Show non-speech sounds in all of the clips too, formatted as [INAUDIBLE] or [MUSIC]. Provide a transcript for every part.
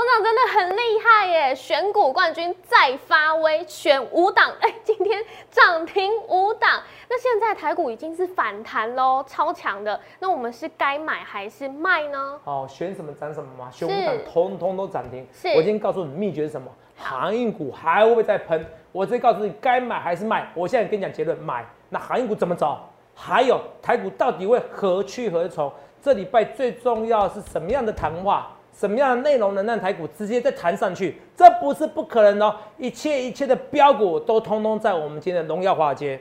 董事长真的很厉害耶，选股冠军再发威，选五档，哎，今天涨停五档。那现在台股已经是反弹喽，超强的。那我们是该买还是卖呢？哦，选什么涨什么嘛，选五档通通都涨停。是，我今天告诉你秘诀是什么，航运股还会不会再喷？我直接告诉你该买还是卖。我现在跟你讲结论，买。那航运股怎么走？还有台股到底会何去何从？这礼拜最重要是什么样的谈话？什么样的内容能让台股直接再弹上去？这不是不可能哦！一切一切的标股都通通在我们今天的荣耀华尔街。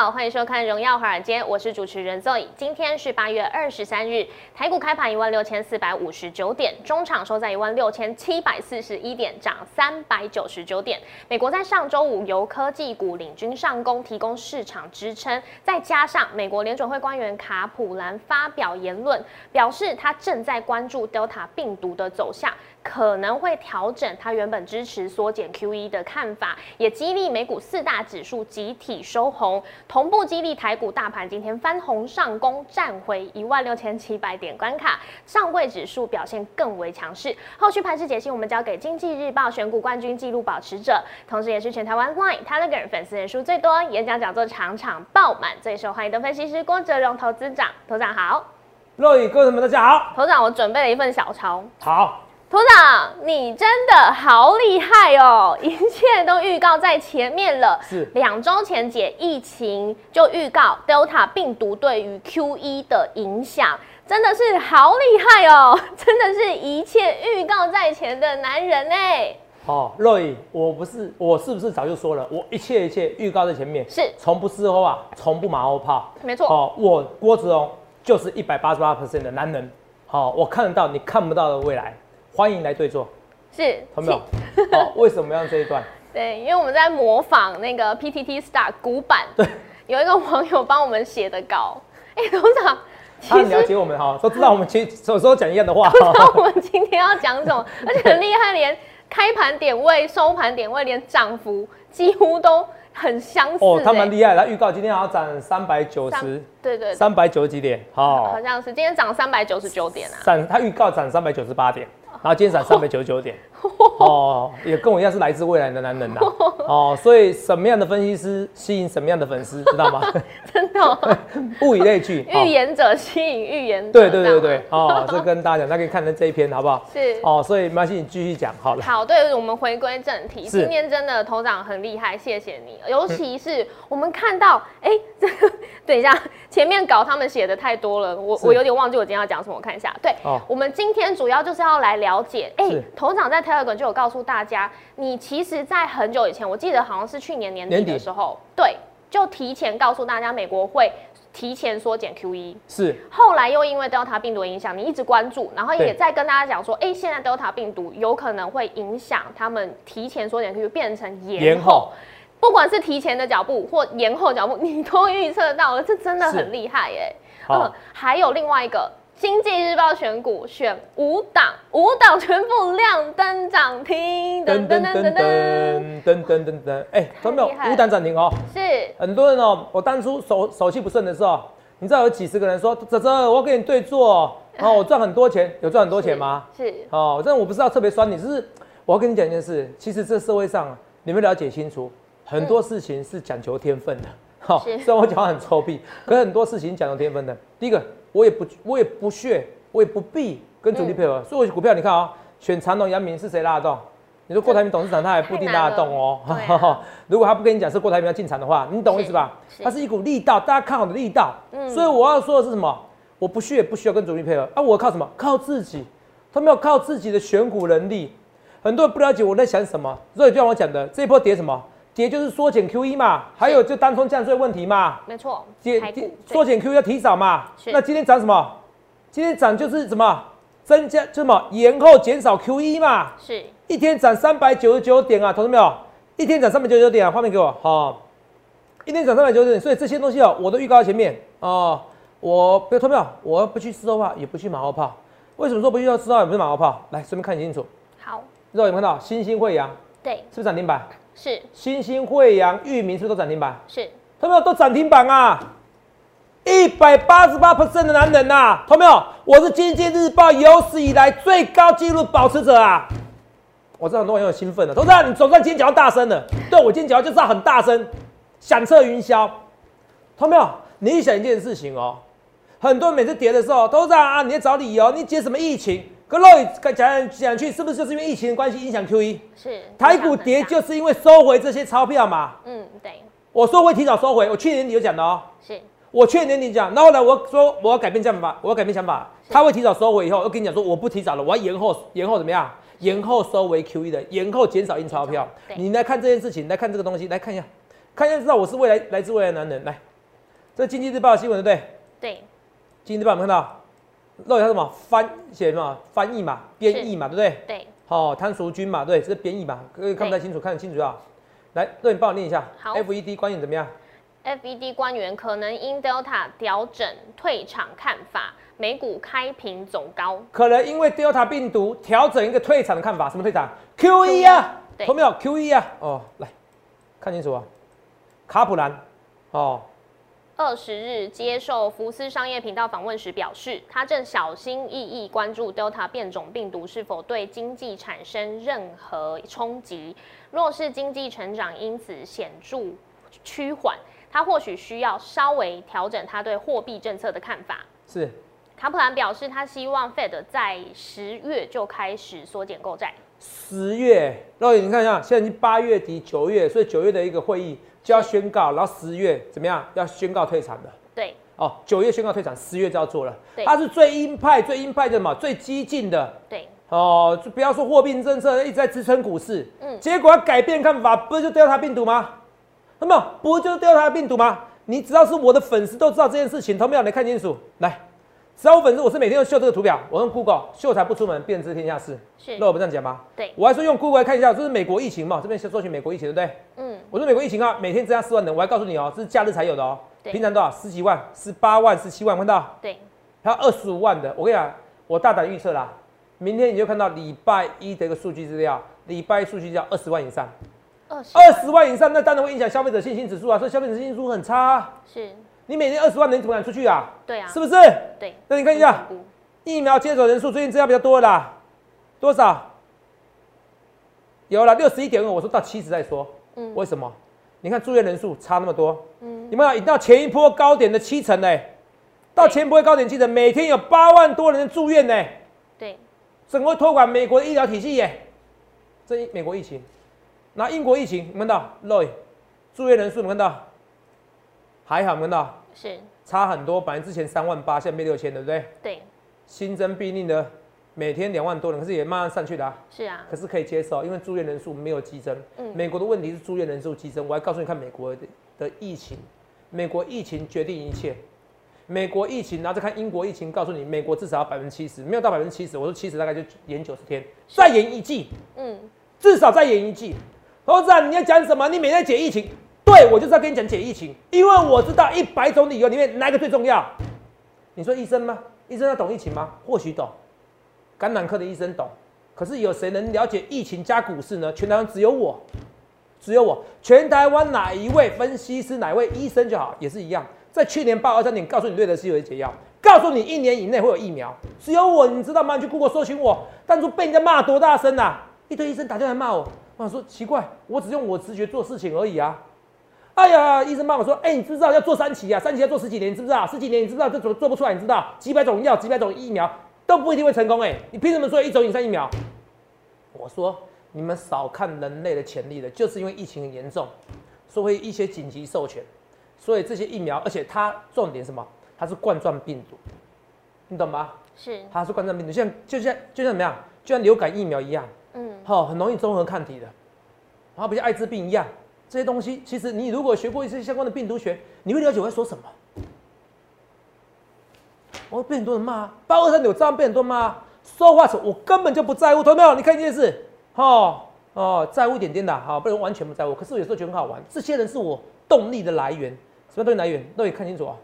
好，欢迎收看《荣耀华尔街》，我是主持人 Zoe。今天是八月二十三日，台股开盘一万六千四百五十九点，中场收在一万六千七百四十一点，涨三百九十九点。美国在上周五由科技股领军上攻，提供市场支撑，再加上美国联准会官员卡普兰发表言论，表示他正在关注 Delta 病毒的走向。可能会调整它原本支持缩减 QE 的看法，也激励美股四大指数集体收红，同步激励台股大盘今天翻红上攻，站回一万六千七百点关卡，上柜指数表现更为强势。后续盘势解析，我们交给经济日报选股冠军纪录保持者，同时也是全台湾 Line Telegram 粉丝人数最多、演讲讲座场场爆满、最受欢迎的分析师郭哲荣投资长。头长好，各位观众们大家好。头长，我准备了一份小抄。好。头长，你真的好厉害哦！一切都预告在前面了。是两周前解疫情就预告 Delta 病毒对于 Q1 的影响，真的是好厉害哦！[LAUGHS] 真的是一切预告在前的男人呢。哦，若雨，我不是，我是不是早就说了，我一切一切预告在前面，是从不事后啊，从不马后炮。没错。哦，我郭子龙就是一百八十八 percent 的男人。好，我看得到你看不到的未来。欢迎来对坐，是，有没有？[LAUGHS] 好，为什么要这一段？对，因为我们在模仿那个 PTT Star 古版，对，有一个网友帮我们写的稿。哎，董事长，他很了解我们哈，都知道我们其实有时候讲一样的话，知道我们今天要讲什么，[LAUGHS] 而且很厉害，连开盘点位、收盘点位，连涨幅几乎都。很相似哦，他蛮厉害。他预告今天要涨三百九十，对对，三百九十几点，好，好像是今天涨三百九十九点啊。涨，他预告涨三百九十八点，然后今天涨三百九十九点。[LAUGHS] 哦，也跟我一样是来自未来的男人呐。[LAUGHS] 哦，所以什么样的分析师吸引什么样的粉丝，知道吗？[LAUGHS] 真的，物以类聚，预言者吸引预言者。对对对对，哦，这跟大家讲，大家可以看成这一篇，好不好？是。哦，所以没关系你继续讲好了。好，对我们回归正题，今天真的头长很厉害，谢谢你。尤其是我们看到，哎，这个等一下，前面稿他们写的太多了，我我有点忘记我今天要讲什么，我看一下。对，我们今天主要就是要来了解，哎，头长在 Telegram 就有告诉大家，你其实，在很久以前，我记得好像是去年年底的时候，对，就提前告诉大家，美国会提前缩减 QE。是。后来又因为 Delta 病毒影响，你一直关注，然后也在跟大家讲说，哎，现在 Delta 病毒有可能会影响他们提前缩减 QE 变成延后。不管是提前的脚步或延后脚步，你都预测到了，这真的很厉害耶。嗯，还有另外一个。经济日报选股选五档，五档全部亮灯涨停，噔噔噔噔噔噔噔噔噔，哎，有没有五档涨停哦？是很多人哦。我当初手手气不顺的时候，你知道有几十个人说：“泽泽，我跟你对坐，然 [LAUGHS] 后我赚很多钱，有赚很多钱吗？”是哦，但我不知道特别酸你，只是我要跟你讲一件事，其实这社会上你们了解清楚，很多事情是讲求天分的。[LAUGHS] 好，虽然我讲话很臭屁，可很多事情讲有天分的。第一个。我也不，我也不屑，我也不必跟主力配合。所以我股票你看啊，选长隆、阳明是谁拉动？你说郭台铭董事长他还不一定拉得动哦。如果他不跟你讲是郭台铭要进场的话，你懂我意思吧？它是一股力道，大家看好的力道。所以我要说的是什么？我不屑，不需要跟主力配合啊！我靠什么？靠自己。他们要靠自己的选股能力。很多人不了解我在想什么，所以就像我讲的，这一波跌什么？跌就是缩减 QE 嘛，还有就单冲降税问题嘛，没错，跌缩减 QE 要提早嘛。那今天涨什么？今天涨就是什么？增加就什么？延后减少 QE 嘛。是，一天涨三百九十九点啊，同志们？一天涨三百九十九点啊，画面给我好。一天涨三百九十九点，所以这些东西哦，我都预告在前面哦。我不要投票，我不去事后话，也不去马后炮。为什么说不去要知道也不是马后炮？来，顺便看清楚。好，肉有没有看到星星汇阳？对，是不是涨停板？是。新兴惠阳、域名是不是都涨停板？是。有没有都涨停板啊？一百八十八 percent 的男人呐，有没有？我是经济日报有史以来最高纪录保持者啊！我知道很多人很兴奋的，董事长，你总算今天讲到大声了。对我今天讲就是要很大声，响彻云霄。有没有？你想一件事情哦，很多人每次跌的时候，董事长啊，你在找理由，你解什么疫情？可肉讲讲讲去，是不是就是因为疫情的关系影响 Q E？是。台股跌就是因为收回这些钞票嘛？嗯，对。我说会提早收回，我去年你就讲的哦。是。我去年你讲，那后来，我说我要改变想法，我要改变想法，他会提早收回以后，我跟你讲说我不提早了，我要延后，延后怎么样？延后收回 QE 的，延后减少印钞票。你来看这件事情，来看这个东西，来看一下，看一下知道我是未来来自未来的男人。来，这经济日报新闻对不对？对。经济日报有没有看到？漏一下什么翻写什么翻译嘛，编译嘛，对不对？对。好，汤淑君嘛，对，这是编译嘛，各位看不太清楚，看得清楚啊。来，那你帮我念一下。好。FED 官员怎么样？FED 官员可能因 Delta 调整退场看法，美股开平走高。可能因为 Delta 病毒调整一个退场的看法，什么退场？QE 啊，有没有 QE 啊？哦，来看清楚啊，卡普兰哦。二十日接受福斯商业频道访问时表示，他正小心翼翼关注 Delta 变种病毒是否对经济产生任何冲击。若是经济成长因此显著趋缓。他或许需要稍微调整他对货币政策的看法。是，卡普兰表示，他希望 Fed 在十月就开始缩减购债。十月，肉眼你看一下，现在已经八月底九月，所以九月的一个会议就要宣告，然后十月怎么样？要宣告退场的。对。哦，九月宣告退场，十月就要做了。对。他是最鹰派、最鹰派的嘛，最激进的。对。哦，就不要说货币政策一直在支撑股市，嗯，结果要改变看法，不是就掉他病毒吗？有没有？不就是调查病毒吗？你只要是我的粉丝都知道这件事情。同没有？你看清楚，来，只要我粉丝，我是每天都秀这个图表，我用 Google 秀才不出门，便知天下事。是，那我不这样讲吗？对，我还说用 Google 来看一下，这是美国疫情嘛？这边先搜寻美国疫情，对不对？嗯，我说美国疫情啊，每天增加四万人，我还告诉你哦，这是假日才有的哦。平常多少？十几万、十八万、十七万，看到？对，还有二十五万的。我跟你讲，我大胆预测啦，明天你就看到礼拜一的一个数据资料，礼拜一数据叫二十万以上。二十万以上，那当然会影响消费者信心指数啊，所以消费者信心指数很差。是，你每天二十万人怎么敢出去啊？对啊，是不是？对。那你看一下，疫苗接种人数最近增加比较多啦，多少？有了六十一点二，我说到七十再说。嗯。为什么？你看住院人数差那么多。嗯。你们到前一波高点的七成呢？到前一波高点七成，每天有八万多人住院呢。对。整个托管美国的医疗体系耶？这美国疫情。那英国疫情，看到，Roy，住院人数，看到，还好，看到，是差很多，本来之前三万八，现在变六千，对不对？对。新增病例呢，每天两万多人，可是也慢慢上去的。是啊。可是可以接受，因为住院人数没有激增。嗯。美国的问题是住院人数激增，我还告诉你看美国的的疫情，美国疫情决定一切。美国疫情，然后再看英国疫情，告诉你美国至少要百分之七十，没有到百分之七十，我说七十大概就延九十天，再延一季。嗯。至少再延一季。投资长，你要讲什么？你每天解疫情，对我就是要跟你讲解疫情，因为我知道一百种理由里面哪个最重要。你说医生吗？医生要懂疫情吗？或许懂，感染科的医生懂。可是有谁能了解疫情加股市呢？全台湾只有我，只有我。全台湾哪一位分析师、哪位医生就好，也是一样。在去年八二三年，告诉你瑞德西韦解药，告诉你一年以内会有疫苗，只有我，你知道吗？你去 Google 搜寻我，当初被人家骂多大声呐！一堆医生打电话骂我。我说奇怪，我只用我直觉做事情而已啊！哎呀，医生骂我说：“哎，你知不知道要做三期啊？三期要做十几年，你知不知道？十几年你知不知道这怎么做不出来？你知道？几百种药，几百种疫苗都不一定会成功。哎，你凭什么说一种以上疫苗？”我说：“你们少看人类的潜力了，就是因为疫情很严重，所以一些紧急授权，所以这些疫苗，而且它重点什么？它是冠状病毒，你懂吗？是，它是冠状病毒，像就像就像怎么样？就像流感疫苗一样。”嗯，好，很容易综合抗体的，然后不像艾滋病一样，这些东西其实你如果学过一些相关的病毒学，你会了解我在说什么。我被很多人骂，八二三有这样被很多人骂，说话丑，我根本就不在乎，懂没有？你看一件事，哦哦，在乎一点点的，好，不能完全不在乎。可是有时候觉得很好玩，这些人是我动力的来源，什么动力来源？都可以看清楚啊。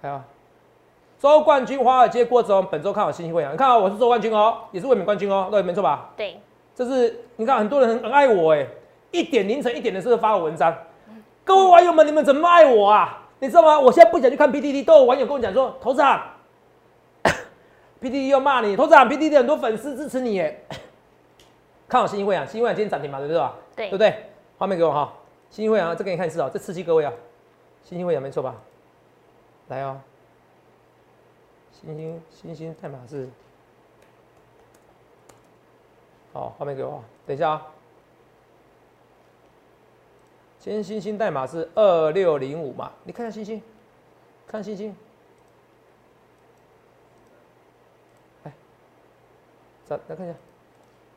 还有，周冠军华尔街郭子龙本周看好新兴会员，你看啊，我是周冠军哦，也是卫冕冠军哦，对，没错吧？对，这是你看很多人很爱我哎，一点凌晨一点的时候发我文章，各位网友们，你们怎么爱我啊？你知道吗？我现在不想去看 PDD，都有网友跟我讲说，头长，[COUGHS] PDD 又骂你，头长，PDD 很多粉丝支持你耶，[COUGHS] 看好新兴会啊，新兴会今天涨停嘛，对不对？对，对不对？画面给我哈，新兴会啊，再给你看一次哦，这刺激各位啊，新兴会啊没错吧？来哦。星星星星代码是，好，画面给我，等一下啊。今天星星代码是二六零五嘛？你看下星星，看星星，哎，涨来看一下，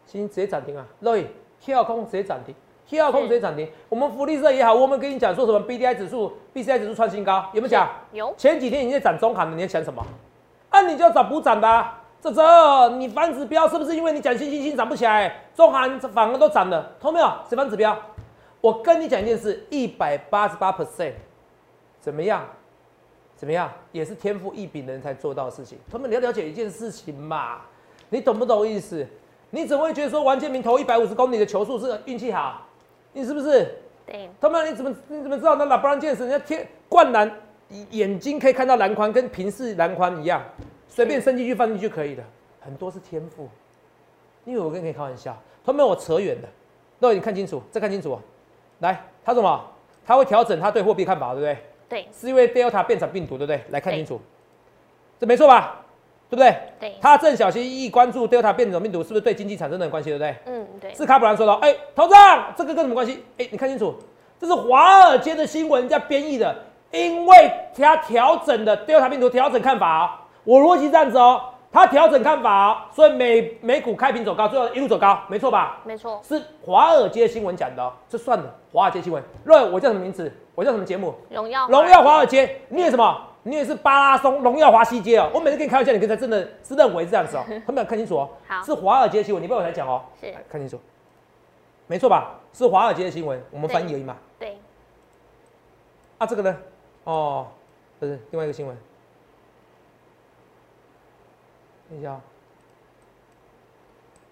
星星直接涨停啊！乐意，跳空直接涨停，跳空直接涨停。我们福利社也好，我们跟你讲说什么 B D I 指数、B C I 指数创新高，有没有讲？有。前几天已经在涨中行了，你在想什么？那你就要找补涨的，这这你反指标是不是因为你讲新星星涨不起来，中行反而都涨了，听没有？谁反指标？我跟你讲一件事，一百八十八 percent，怎么样？怎么样？也是天赋异禀的人才做到的事情。他们你要了解一件事情嘛，你懂不懂意思？你怎么会觉得说王建民投一百五十公里的球速是运气好？你是不是？对。他们你怎么你怎么知道那拉布朗健士人家天灌篮？眼睛可以看到篮筐，跟平视篮筐一样，随便伸进去放进去就可以的，很多是天赋。因为我跟你开玩笑，他们我扯远了，那你看清楚，再看清楚。来，他什么？他会调整他对货币看法，对不对？对。是因为 Delta 变成病毒，对不对？来看清楚，这没错吧？对不对？对。他正小心翼翼关注 Delta 变种病毒是不是对经济产生的关系，对不对？嗯，对。是卡普兰说的，哎，头上这个跟什么关系？哎，你看清楚，这是华尔街的新闻家编译的。因为他调整的 Delta 病毒调整看法哦，我逻辑这样子哦，他调整看法哦，所以美美股开平走高，最后一路走高，没错吧？没错，是华尔街新闻讲的哦，这算了，华尔街新闻。瑞，我叫什么名字？我叫什么节目？荣耀荣耀华尔街。你也什么？你也是巴拉松荣耀华西街哦。我每次跟你开玩笑，你刚才真的是认为这样子哦。[LAUGHS] 他们要看清楚哦。好，是华尔街新闻，你不要我才讲哦。是，看清楚，没错吧？是华尔街的新闻，我们翻译而已嘛。对。啊，这个呢？哦。不是另外一个新闻，等一下，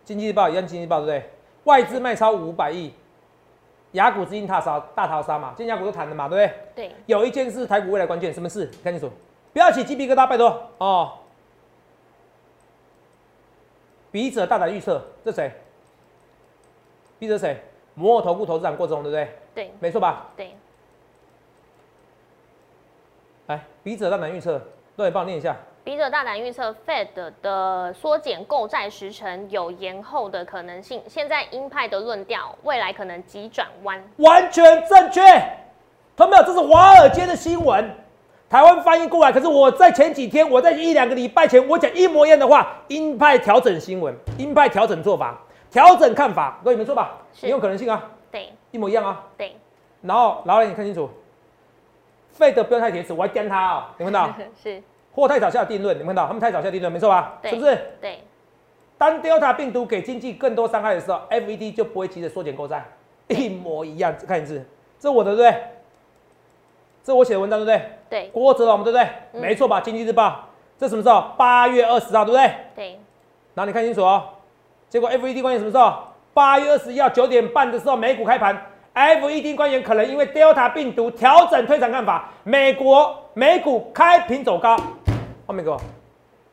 经济日报一样，经济日报对不对？外资卖超五百亿，雅股资金大杀大逃杀嘛，今天雅股都谈了嘛，对不对？对。有一件事台股未来关键，什么事？看清楚，不要起鸡皮疙瘩，拜托哦。笔者大胆预测，这谁？笔者谁？摩尔投顾投资长郭总，对不对？对。没错吧？对。来，笔者大胆预测，对，帮我念一下。笔者大胆预测，Fed 的缩减购债时程有延后的可能性。现在鹰派的论调，未来可能急转弯。完全正确，同没有？这是华尔街的新闻，台湾翻译过来。可是我在前几天，我在一两个礼拜前，我讲一模一样的话。鹰派调整新闻，鹰派调整做法，调整看法，各位没错吧？也有可能性啊。对，一模一样啊。对。然后，老李，你看清楚。，Fed 不要太铁齿，我要颠他哦！你看到？[LAUGHS] 是。或太早下定论，你看到？他们太早下定论，没错吧？是不是？对。当 Delta 病毒给经济更多伤害的时候，FED 就不会急着缩减购债，一模一样。看一次，这是我的对不对？这是我写的文章对不对？对。郭哲龙对不对？没错吧？经济日报，这什么时候？八月二十号对不对？对。然后你看清楚哦。结果 FED 官员什么时候？八月二十一号九点半的时候，美股开盘。FED 官员可能因为 Delta 病毒调整退场看法，美国美股开平走高。后面给我，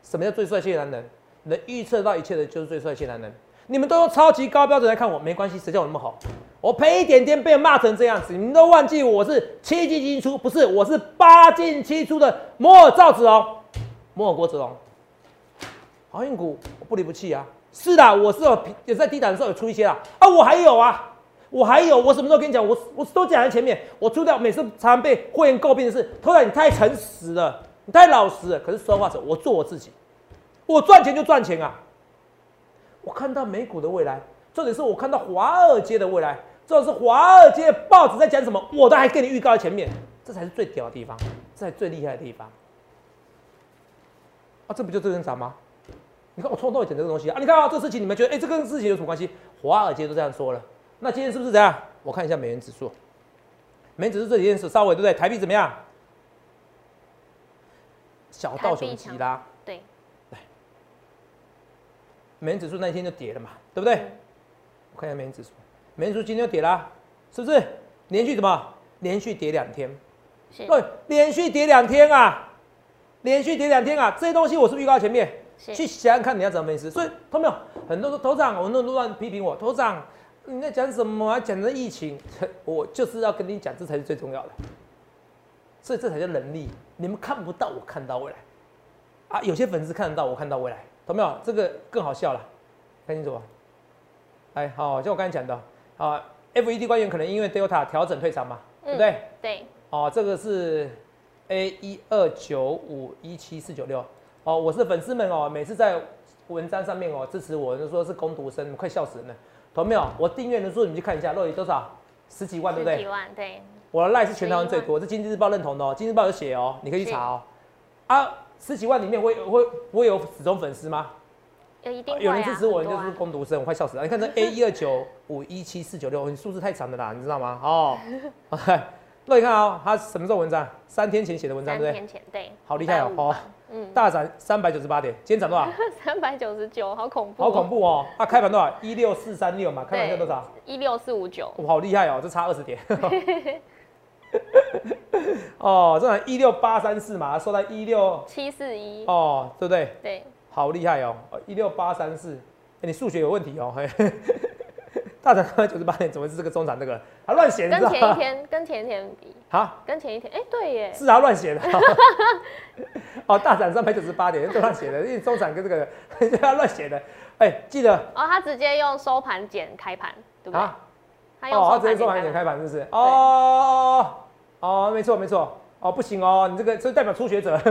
什么叫最帅气的男人？能预测到一切的就是最帅气男人。你们都用超级高标准来看我，没关系，谁叫我那么好？我赔一点点被骂成这样子，你们都忘记我是七进七出，不是，我是八进七出的摩尔赵子龙，摩尔郭子龙。航运股我不离不弃啊，是的，我是有也在低档的时候有出一些啊，啊，我还有啊。我还有，我什么时候跟你讲？我我都讲在前面。我出掉，每次常常被会员诟病的是，突然你太诚实了，你太老实了。可是说话者，我做我自己，我赚钱就赚钱啊。我看到美股的未来，重点是我看到华尔街的未来，重点是华尔街报纸在讲什么，我都还给你预告在前面。这才是最屌的地方，这才最厉害的地方。啊，这不就这根涨吗？你看我从头讲这个东西啊，你看啊，这事情你们觉得，哎，这跟事情有什么关系？华尔街都这样说了。那今天是不是这样？我看一下美元指数，美元指数这几天是稍微对不对？台币怎么样？小道熊急拉，对，来，美元指数那一天就跌了嘛，对不对？我看一下美元指数，美元指数今天就跌啦，是不是？连续什么？连续跌两天，对，连续跌两天啊，连续跌两天啊，这些东西我是不是预告前面？去想想看你要怎么分析。所以，同没有？很多头长，很多人乱批评我，头长你在讲什么？讲的疫情，[LAUGHS] 我就是要跟你讲，这才是最重要的。所以这才叫能力。你们看不到，我看到未来啊！有些粉丝看得到，我看到未来，懂没有？这个更好笑了，看清楚吧。哎，好，像我刚才讲的啊，FED 官员可能因为 Delta 调整退场嘛，对不对？对。哦，这个是 A 一二九五一七四九六。哦，我是粉丝们哦，每次在文章上面哦支持我，就说是攻读生，快笑死人了。懂没有？我订阅人数你去看一下，漏底多少？十几万，对不对？十几万，对。我的赖是全台湾最多，这经济日报认同的哦，经济日报有写哦，你可以去查哦。啊，十几万里面会会会有死忠粉丝吗？有一定有人支持我，就是攻读生，我快笑死了。你看这 A 一二九五一七四九六，你数字太长了啦，你知道吗？哦，[LAUGHS] 那你看哦，他什么时候文章？三天前写的文章，对不对？三天前，对。好厉害哦，哦，嗯，[LAUGHS] 大涨三百九十八点，今天涨多少？[LAUGHS] 三百九十九，好恐怖，好恐怖哦。啊，开盘多少？一六四三六嘛，开盘价多少？一六四五九，哇好厉害哦，这差二十点。[LAUGHS] 哦，这样一六八三四嘛，收在一六七四一。哦，对不对？对，好厉害哦，一六八三四，你数学有问题哦，嘿，[LAUGHS] 大涨九十八点，怎么是这个中涨这个？他乱写，跟前一天跟前一天比，[LAUGHS] 好，跟前一天，哎，对耶，是他乱写的，哦，大涨三百九十八点，都乱写的，因为中涨跟这个他乱写的，哎，记得。哦，他直接用收盘减开盘，对不对？哦，他直接收盘点开盘，是不是？哦。哦，没错没错，哦不行哦，你这个这代表初学者。[LAUGHS]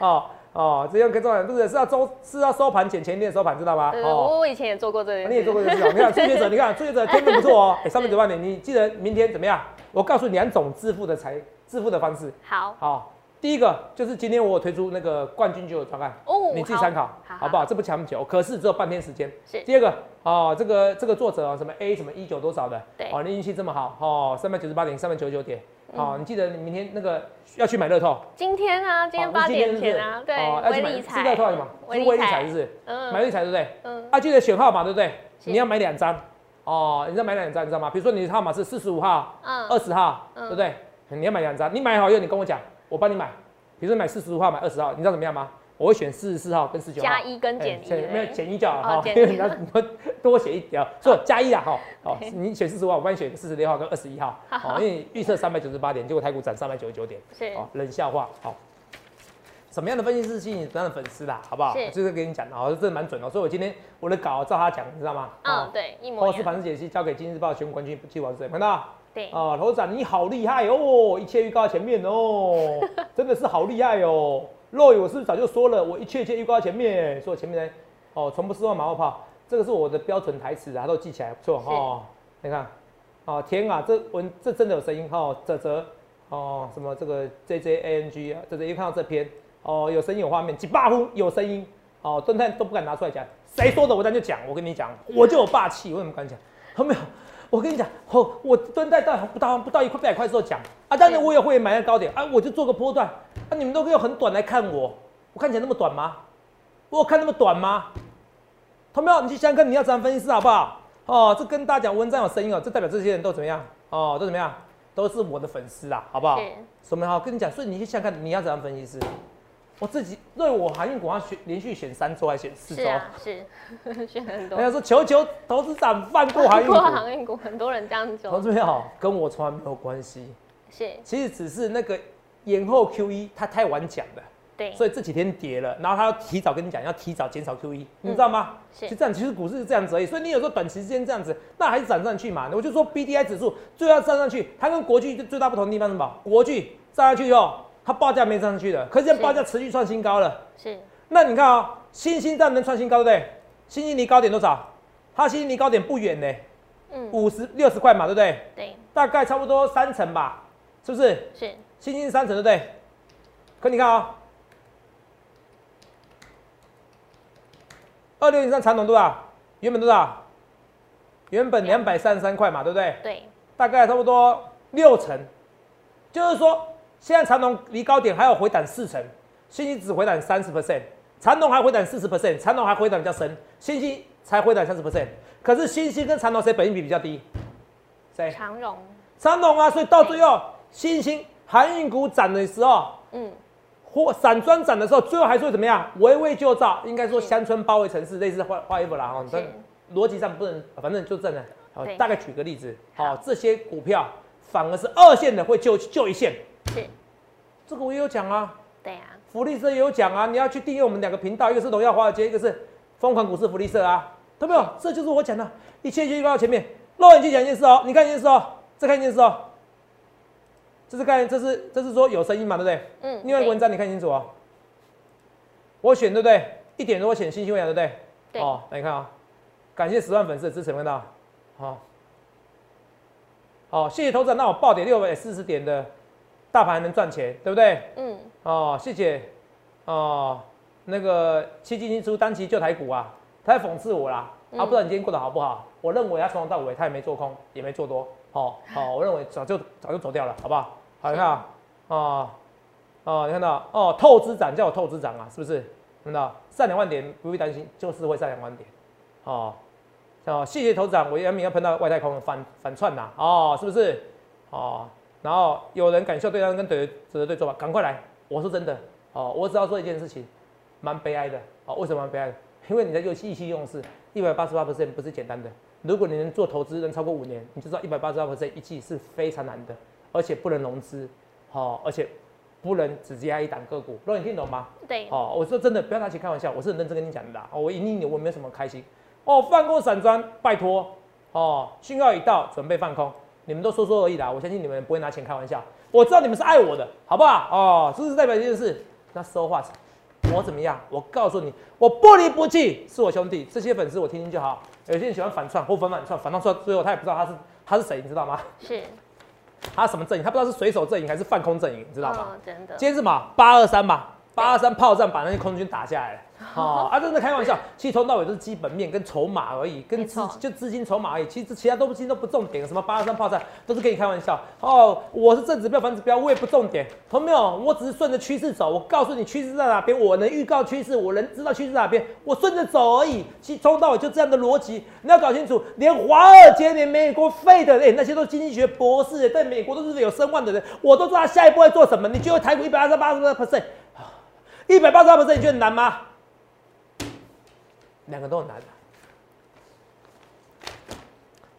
哦哦，这样可以做，不是是要收是要收盘捡前一天的收盘，知道吗？哦，我以前也做过这个，你也做过这个，你看初学者，你看初学者天分不错哦，[LAUGHS] 哎，三百九万点，你记得明天怎么样？我告诉你两种致富的财致富的方式。好，好。第一个就是今天我有推出那个冠军就有专案哦，你自己参考，好不好？这不强求，可是只有半天时间。是。第二个哦，这个这个作者啊，什么 A 什么一九多少的，对，哦，你运气这么好，哦，三百九十八点，三百九十九点，哦，你记得你明天那个要去买乐透。今天啊，今天八点前啊，对，要去买是乐透什么？是微利彩，是不是？嗯。买微利彩对不对？嗯。啊，记得选号码对不对？你要买两张，哦，你要买两张，你知道吗？比如说你的号码是四十五号，嗯，二十号，对不对？你要买两张，你买好以后你跟我讲，我帮你买。比如说买四十五号，买二十号，你知道怎么样吗？我会选四十四号跟十九号。加一跟减一，没有减一就好哈，因为 [LAUGHS] 你要多 [LAUGHS] 多写一条，所以加一啊哈。好，[LAUGHS] 你选四十五号，我帮你选四十六号跟二十一号。好，因为预测三百九十八点，结果台股涨三百九十九点。是。哦，冷笑话。好，什么样的分析师吸引什么样的粉丝啦？好不好？就是跟你讲的哦，这蛮准的。所以我今天我的稿照他讲，你知道吗？嗯，对，一模一样。是盘式解析交给《今日报》全国冠军季王子，看到？对啊，头长你好厉害哦，一切预告在前面哦，[LAUGHS] 真的是好厉害哦。若雨我是不是早就说了，我一切一切预告在前面，说前面呢，哦，从不失望马后炮，这个是我的标准台词啊，都记起来不错哈。你看，哦天啊，这文这真的有声音哈，泽泽哦什么这个 J J A N G 啊，泽泽一看到这篇哦有声音有画面，几霸呼有声音哦，侦探都不敢拿出来讲，谁说的我咱就讲，我跟你讲，我就有霸气，我怎么敢讲？有没有？我跟你讲，我我蹲在到不到不到一块百块时候讲啊，当然我也会买在高点啊，我就做个波段啊，你们都可以用很短来看我，我看起来那么短吗？我看那么短吗？同没有？你去想看你要怎样分析师好不好？哦，这跟大家讲文章有声音哦，这代表这些人都怎么样？哦，都怎么样？都是我的粉丝啦，好不好？什么好？跟你讲，所以你去想看你要怎样分析师。我自己对我航运股要选连续选三周还选四周？是 [LAUGHS] 选很多。人家说求求投资长放过航运股，航运股很多人这样子。投资好，跟我从来没有关系。是，其实只是那个延后 Q E，它太晚讲了。对。所以这几天跌了，然后他要提早跟你讲，要提早减少 Q E，你知道吗？是。就这样，其实股市是这样子而已。所以你有时候短期之间这样子，那还是涨上去嘛。我就说 B D I 指数最要涨上去，它跟国巨最大不同的地方是什么？国巨涨上去以后。它报价没上去的，可是现在报价持续创新高了。是。那你看啊，新兴站能创新高对不对？新兴离高点多少？它新兴离高点不远呢。嗯。五十六十块嘛，对不对？对。大概差不多三成吧，是不是？是。新兴三成对不对？可你看啊，二六零三长短多少？原本多少？原本两百三十三块嘛，对不对？对。大概差不多六成，就是说。现在长隆离高点还有回档四成，新兴只回档三十 percent，长隆还回档四十 percent，长隆还回档比较深，新兴才回档三十 percent。可是新兴跟长隆谁本益比比较低？谁？长荣。长隆啊，所以到最后新兴航运股涨的时候，嗯，或散装涨的时候，最后还是会怎么样？围魏救赵，应该说乡村包围城市，类似画画一幅啦哈。逻辑上不能，反正就这样。好，大概举个例子，好，这些股票反而是二线的会救救一线。是，这个我也有讲啊。对啊。福利社也有讲啊，你要去订阅我们两个频道，一个是荣耀华尔街，一个是疯狂股市福利社啊，懂没有？这就是我讲的，一切就放到前面。肉眼去讲一件事哦，你看一件事哦，再看一件事哦。这是看，这是这是说有声音嘛，对不对？嗯。另外一个文章你看清楚哦。我选对不对？一点多选新兴未来对不对？对。哦，来你看啊，感谢十万粉丝的支持，看到？好。好，谢谢投资那我爆点六百四十点的。大盘能赚钱，对不对？嗯。哦，谢谢。哦，那个七进七出单期救台股啊，他在讽刺我啦。啊，不知道你今天过得好不好？我认为他从头到尾他也没做空，也没做多。好，好，我认为早就早就走掉了，好不好？好，你看啊，哦，哦，你看到哦，透支涨叫我透支涨啊，是不是？看到上两万点不必担心，就是会上两万点。哦，哦，谢谢头涨，我也明要碰到外太空反反串呐。哦，是不是？哦。然后有人敢笑对方跟怼指着对做吧，赶快来！我说真的哦，我只要说一件事情，蛮悲哀的哦。为什么蛮悲哀的？[LAUGHS] 因为你在用意气用事，一百八十八 percent 不是简单的。如果你能做投资能超过五年，你就知道一百八十八 percent 一季是非常难的，而且不能融资，好，而且不能只接一档个股。若你听懂吗？对。哦，我说真的，不要拿起开玩笑，我是很认真跟你讲的。哦，我赢你，我没有什么开心。哦，放空散装，拜托。哦，讯号已到，准备放空。你们都说说而已啦，我相信你们不会拿钱开玩笑。我知道你们是爱我的，好不好？哦，这是代表一件事？那说话，我怎么样？我告诉你，我不离不弃，是我兄弟。这些粉丝我听听就好。有些人喜欢反串或反反串，反串出来最后他也不知道他是他是谁，你知道吗？是。他什么阵营？他不知道是水手阵营还是泛空阵营，你知道吗？真的。今天是什么？八二三吧。八二三炮战把那些空军打下来了，[LAUGHS] 哦啊，真的开玩笑，其实从到尾都是基本面跟筹码而已，跟资就资金筹码而已，其实其他东西都不重点，什么八二三炮战都是跟你开玩笑。哦，我是正指标反指标，我也不重点，同没有？我只是顺着趋势走，我告诉你趋势在哪边，我能预告趋势，我能知道趋势在哪边，我顺着走而已。其实从到尾就这样的逻辑，你要搞清楚，连华尔街、连美国费的，哎，那些都是经济学博士，在美国都是有声望的人，我都知道他下一步会做什么。你觉得台股一百二十八十 percent？一百八十二 percent 你觉得难吗？两个都很难。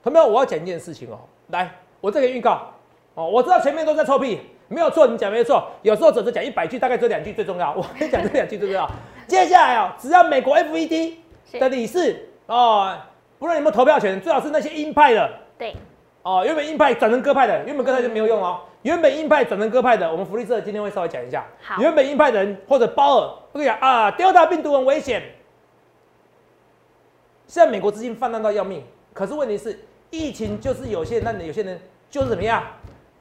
同学们，我要讲一件事情哦。来，我这个预告哦，我知道前面都在臭屁，没有错，你讲没错。有时候只是讲一百句，大概只有两句最重要。[LAUGHS] 我跟你讲这两句最重要。[LAUGHS] 接下来哦，只要美国 FED 的理事哦，不论有没有投票权，最好是那些鹰派的。对。哦，原本鹰派转成鸽派的，原本鸽派就没有用哦。原本鹰派转成鸽派的，我们福利社今天会稍微讲一下。好。原本鹰派的人或者鲍尔会讲啊，Delta 病毒很危险。现在美国资金泛滥到要命，可是问题是疫情就是有些人，那有些人就是怎么样，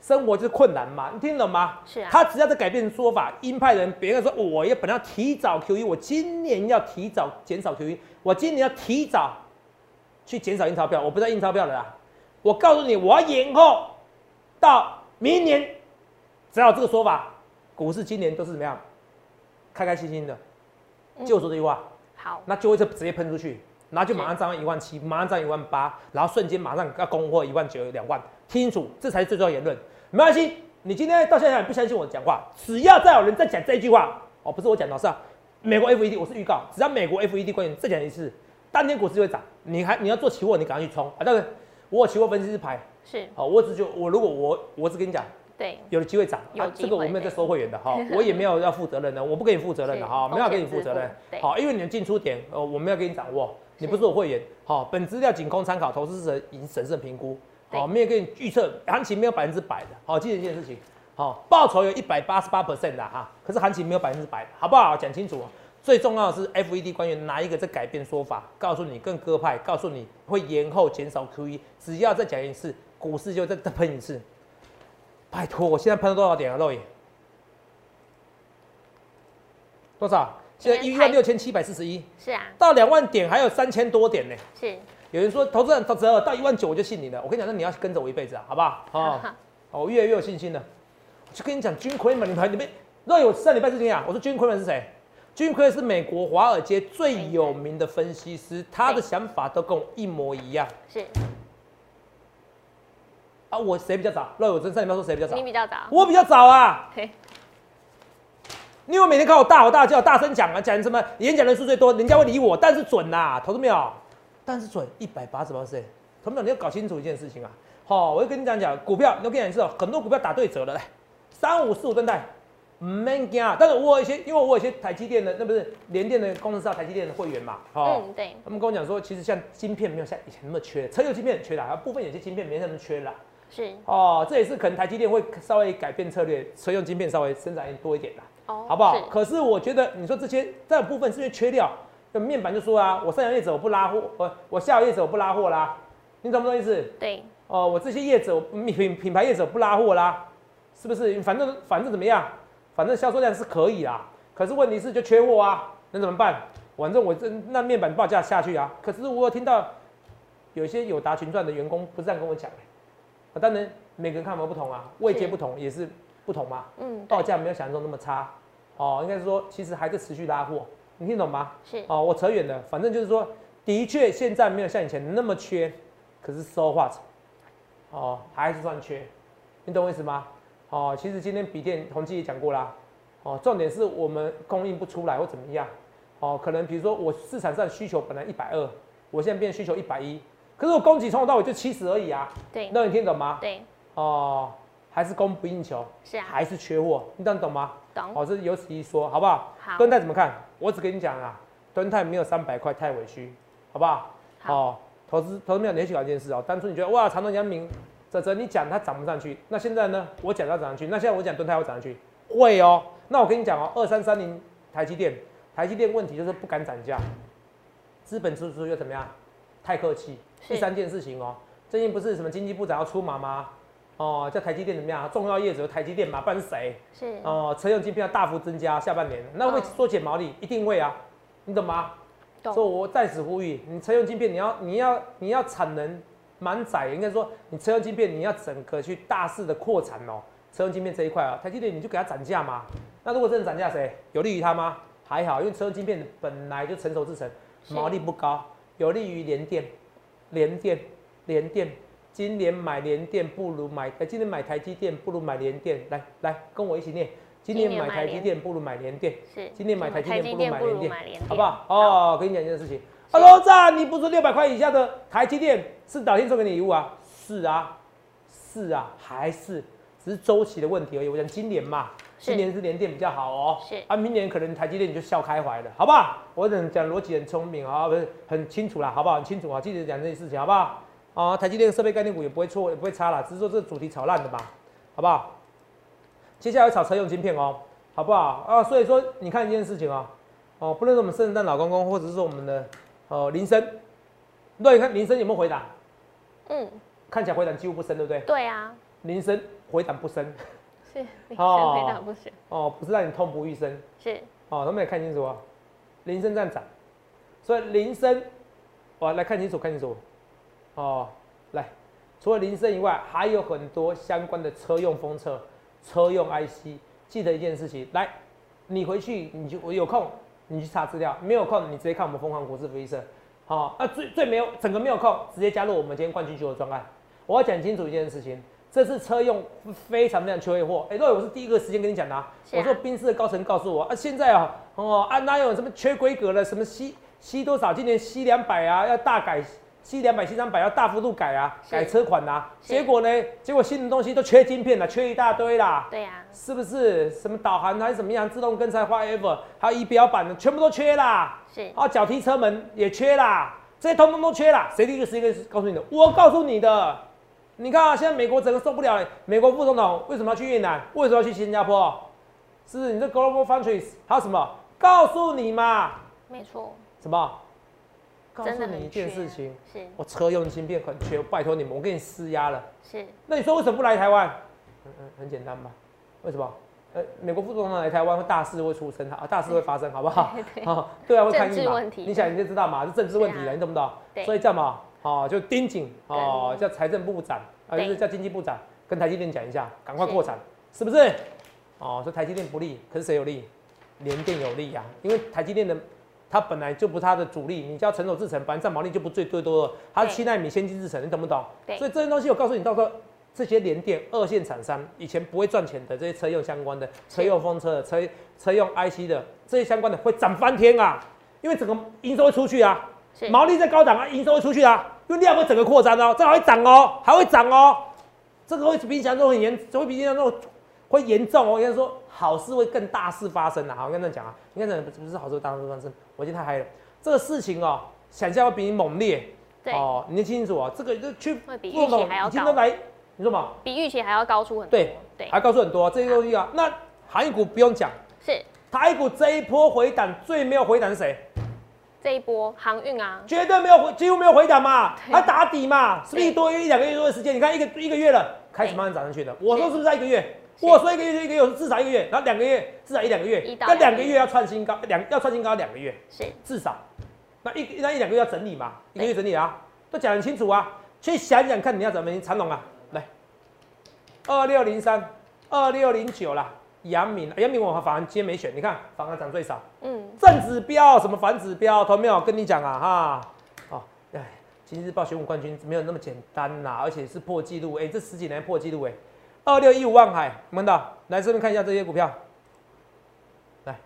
生活就是困难嘛，你听懂吗？是啊。他只要在改变说法，鹰派人别人说我要本来要提早 QE，我今年要提早减少 QE，我今年要提早去减少印钞票，我不再印钞票了啦。我告诉你，我要延后到明年，只要这个说法，股市今年都是怎么样，开开心心的，就说这句话，好，那就会直接喷出去，然后就马上涨到一万七，马上涨一万八，然后瞬间马上要供货一万九两万，听清楚，这才是最重要言论。没关系，你今天到现在不相信我讲话，只要再有人再讲这一句话，哦，不是我讲的，是啊，美国 FED，我是预告，只要美国 FED 官员再讲一次，当天股市就会涨，你还你要做期货，你赶快去冲啊，但是。我有期货分析师牌，是。好，我只就我如果我我只跟你讲，对，有了机会涨，这个我没有在收会员的哈，[LAUGHS] 我也没有要负责任的，我不给你负责任的哈，没有给你负责任，好，因为你的进出点呃我没有给你掌握，你不是我会员，好，本资料仅供参考，投资者已审慎评估，好，没有给你预测行情没有百分之百的，好，记得一件事情，好，报酬有一百八十八 percent 的哈，可是行情没有百分之百，好不好？讲清楚。最重要的是，FED 官员哪一个在改变说法，告诉你更鸽派，告诉你会延后减少 QE，只要再讲一次，股市就再再喷一次。拜托，我现在喷了多少点啊，肉眼？多少？现在一万六千七百四十一。是啊。到两万点还有三千多点呢。是。有人说投资人到一万九我就信你了，我跟你讲，那你要跟着我一辈子啊，好不好？好。我越来越有信心了。我就跟你讲军魁们，你们你们，那有上礼拜之前啊，我说军魁们是谁？军魁是美国华尔街最有名的分析师，他的想法都跟我一模一样。是。啊，我谁比较早？那我真上礼拜说谁比较早？你比较早。我比较早啊。对。因为每天看我大吼大叫、大声讲啊，讲什么演讲人数最多，人家会理我，但是准呐，投资没有？但是准一百八十八投资没有？你要搞清楚一件事情啊。好，我就跟你讲讲股票，你要跟你讲是很多股票打对折了，来三五四五吨代，唔免惊。但是我有一些，因为我有一些台积电的，那不是联电的公司啊，台积电的会员嘛。哦，嗯，对。他们跟我讲说，其实像晶片没有像以前那么缺，车用晶片很缺啦，部分有些晶片没那么缺啦。是。哦，这也是可能台积电会稍微改变策略，车用晶片稍微生产多一点啦。哦。好不好？可是我觉得，你说这些这部分是因为缺料，那面板就说啊，我上游业者我不拉货，我我下游业者我不拉货啦，你懂不懂意思？对。哦，我这些业者品品牌业者不拉货啦，是不是？反正反正怎么样？反正销售量是可以啦。可是问题是就缺货啊，那怎么办？反正我这那面板报价下去啊。可是我听到有些友达群传的员工不是这样跟我讲啊，当然每个人看法不同啊，位阶不同也是不同嘛。嗯，报价没有想象中那么差。哦，应该是说其实还在持续拉货，你听懂吗？是。哦，我扯远了，反正就是说，的确现在没有像以前那么缺，可是说话。哦，还是算缺，你懂我意思吗？哦，其实今天笔电宏基也讲过啦。哦，重点是我们供应不出来或怎么样。哦，可能比如说我市场上需求本来一百二，我现在变需求一百一，可是我供给从头到尾就七十而已啊。对。那你听懂吗？对。哦，还是供不应求。是啊。还是缺货，你这样懂吗？懂。哦，这是有此一说，好不好？好。敦泰怎么看？我只跟你讲啊，敦泰没有三百块太委屈，好不好？好。投资投资没有联系搞一件事哦，当初你觉得哇，长隆阳明。泽泽，你讲它涨不上去，那现在呢？我讲它涨上去，那现在我讲蹲它会涨上去，会哦。那我跟你讲哦，二三三零台积电，台积电问题就是不敢涨价，资本支出又怎么样？太客气。第三件事情哦，最近不是什么经济部长要出马吗？哦，叫台积电怎么样？重要业者台积电嘛，不然是谁？是哦，车用晶片要大幅增加，下半年那会缩减毛利，一定会啊，你懂吗？懂。所以我在此呼吁，你车用晶片，你要你要你要产能。蛮窄，应该说你车用晶片你要整个去大肆的扩产哦。车用晶片这一块啊，台积电你就给它涨价嘛。那如果真的涨价，谁有利于它吗？还好，因为车用晶片本来就成熟制成，毛利不高，有利于联电、联电、联电。今年买联电不如买，今年买台积电不如买联电。来来，跟我一起念，今年买台积电不如买联电。是，今年买台积电不如买联电，好不好？哦，跟你讲一件事情。Hello，赞，你不是六百块以下的台积电是导天送给你礼物啊？是啊，是啊，还是只是周期的问题而已。我讲今年嘛，今年是连电比较好哦。是啊，明年可能台积电你就笑开怀了，好不好？我讲讲逻辑很聪明啊，不是很清楚啦，好不好？很清楚啊，记得讲这些事情，好不好？啊，台积电设备概念股也不会错，也不会差啦，只是说这个主题炒烂的嘛，好不好？接下来炒车用晶片哦，好不好？啊，所以说你看一件事情啊，哦，不论是我们圣诞老公公，或者是说我们的。哦，铃声，那你看林森有没有回档？嗯，看起来回档几乎不深，对不对？对啊，铃声回档不深，是铃声回档不深。哦，不是让你痛不欲生，是。哦，能不能看清楚啊？铃声在涨，所以铃声，哦，来看清楚，看清楚。哦，来，除了铃声以外，还有很多相关的车用封测、车用 IC。记得一件事情，来，你回去你就我有空。你去查资料，没有空你直接看我们疯狂股市福利社。好，那最最没有整个没有空，直接加入我们今天冠军球的专案。我要讲清楚一件事情，这次车用非常非常缺货。哎，各我是第一个时间跟你讲的。我说宾士的高层告诉我啊，现在啊，哦，安哪有什么缺规格了，什么 C C 多少，今年 C 两百啊，要大改。C 两百、C 三百要大幅度改啊，改车款呐，结果呢？结果新的东西都缺晶片了，缺一大堆啦。对呀，是不是？什么导航还是怎么样？自动跟车 whatever，还有仪表板的，全部都缺啦。是啊，脚踢车门也缺啦，这些通通都缺啦。谁第一个时间告诉你的？我告诉你的。你看啊，现在美国整个受不了了。美国副总统为什么要去越南？为什么要去新加坡？是不是？你这 global fountries 还有什么？告诉你嘛。没错。什么？告诉你一件事情，是我车用芯片很缺，拜托你们，我给你施压了。是，那你说为什么不来台湾？嗯嗯，很简单吧？为什么？呃，美国副总统来台湾，大事会出生，啊，大事会发生，好不好？[LAUGHS] 好，对啊，会抗议嘛？题。你想你就知道嘛，是政治问题了，你懂不懂？所以叫嘛，哦，就盯紧，哦，叫财政部长，啊，就是叫经济部长，跟台积电讲一下，赶快扩产，是不是？哦，说台积电不利，可是谁有利？联电有利呀，因为台积电的它本来就不是它的主力，你叫成熟制程，反正占毛利就不最最多了。它是七纳米先进制程，你懂不懂？所以这些东西我告诉你，到时候这些联电二线厂商以前不会赚钱的这些车用相关的、车用风车的、车车用 IC 的这些相关的会涨翻天啊！因为整个营收会出去啊，毛利在高档啊，营收会出去啊，因为量会整个扩张哦，这还会涨哦，还会涨哦，这个会比想象中很严，会比想象中会严重哦。应该说好事会更大事发生啊！好，我跟你讲啊，应该怎不是好事会大事发生？我今天太嗨了，这个事情哦，想象会比你猛烈。对哦，你听清楚啊，这个就去会比预期还要高。来，你说嘛？比预期还要高出很多。对对，还高出很多这些东西啊。那航运股不用讲，是台股这一波回档最没有回档是谁？这一波航运啊，绝对没有回，几乎没有回档嘛，还打底嘛，是不是一多一两个月多的时间？你看一个一个月了，开始慢慢涨上去的。我说是不是在一个月？我说一个月就一个月，至少一个月，然后两个月至少一两个月，那两个月要创新高，两要创新高两个月，是至少。那一那一两个月要整理嘛，一个月整理啊，都讲很清楚啊。去想想看你要怎么长龙啊，来，二六零三，二六零九啦。阳明，阳明我反而今天没选，你看反而涨最少。嗯，正指标什么反指标，同没有跟你讲啊哈？哦，哎，今日报选股冠军没有那么简单呐，而且是破纪录，哎，这十几年破纪录哎。二六一五万海，看到？来这边看一下这些股票，来，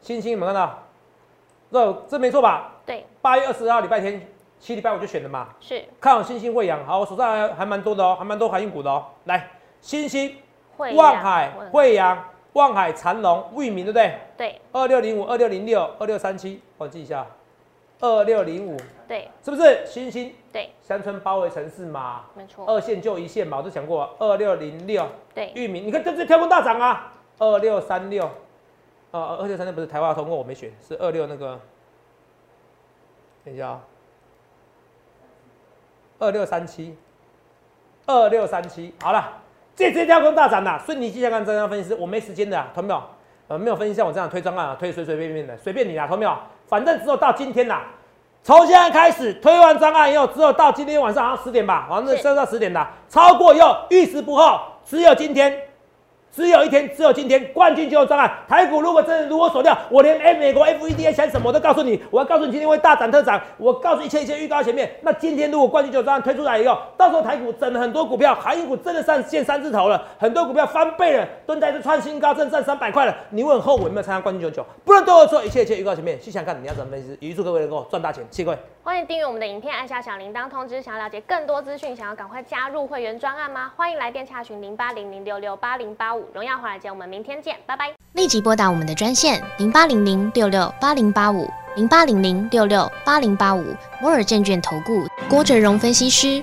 星星有没有看到？这这没错吧？对，八月二十号礼拜天，七礼拜我就选的嘛。是，看好星星惠阳，好，我手上还还蛮多的哦，还蛮多海运股的哦。来，星星。望海、惠阳、望海、长隆、裕民，对不对？对。二六零五、二六零六、二六三七，我记一下。二六零五，对，是不是？星星，对。乡村包围城市嘛，没错。二线就一线嘛，我都讲过。二六零六，对。玉米，你看这这跳空大涨啊！二六三六，啊，二六三六不是台华通过我没选，是二六那个。等一下啊。二六三七，二六三七，好了。这这跳空大涨啦，所以你接下来看这样分析师，我没时间的，同没有？呃，没有分析像我这样推专案啊，推随随便便的，随便你啦，同没有？反正只有到今天啦，从现在开始推完专案以后，只有到今天晚上好像十点吧，反正设到十点的，超过以后遇时不候，只有今天。只有一天，只有今天，冠军就有障碍。台股如果真的如我所料，我连 A 美国 FEDA 想什么都告诉你。我要告诉你，今天会大涨特涨。我告诉一切一切预告前面。那今天如果冠军就有障碍推出来以后，到时候台股整了很多股票，航运股真的上线三字头了，很多股票翻倍了，蹲在这创新高，正站三百块了。你会很后悔没有参加冠军九九？不能对我说一切一切预告前面。细想看你要怎么分析，预祝各位能够赚大钱，谢谢各位。欢迎订阅我们的影片，按下小铃铛通知。想要了解更多资讯，想要赶快加入会员专案吗？欢迎来电查询零八零零六六八零八五荣耀华尔街，我们明天见，拜拜。立即拨打我们的专线零八零零六六八零八五零八零零六六八零八五摩尔证券投顾郭哲荣分析师。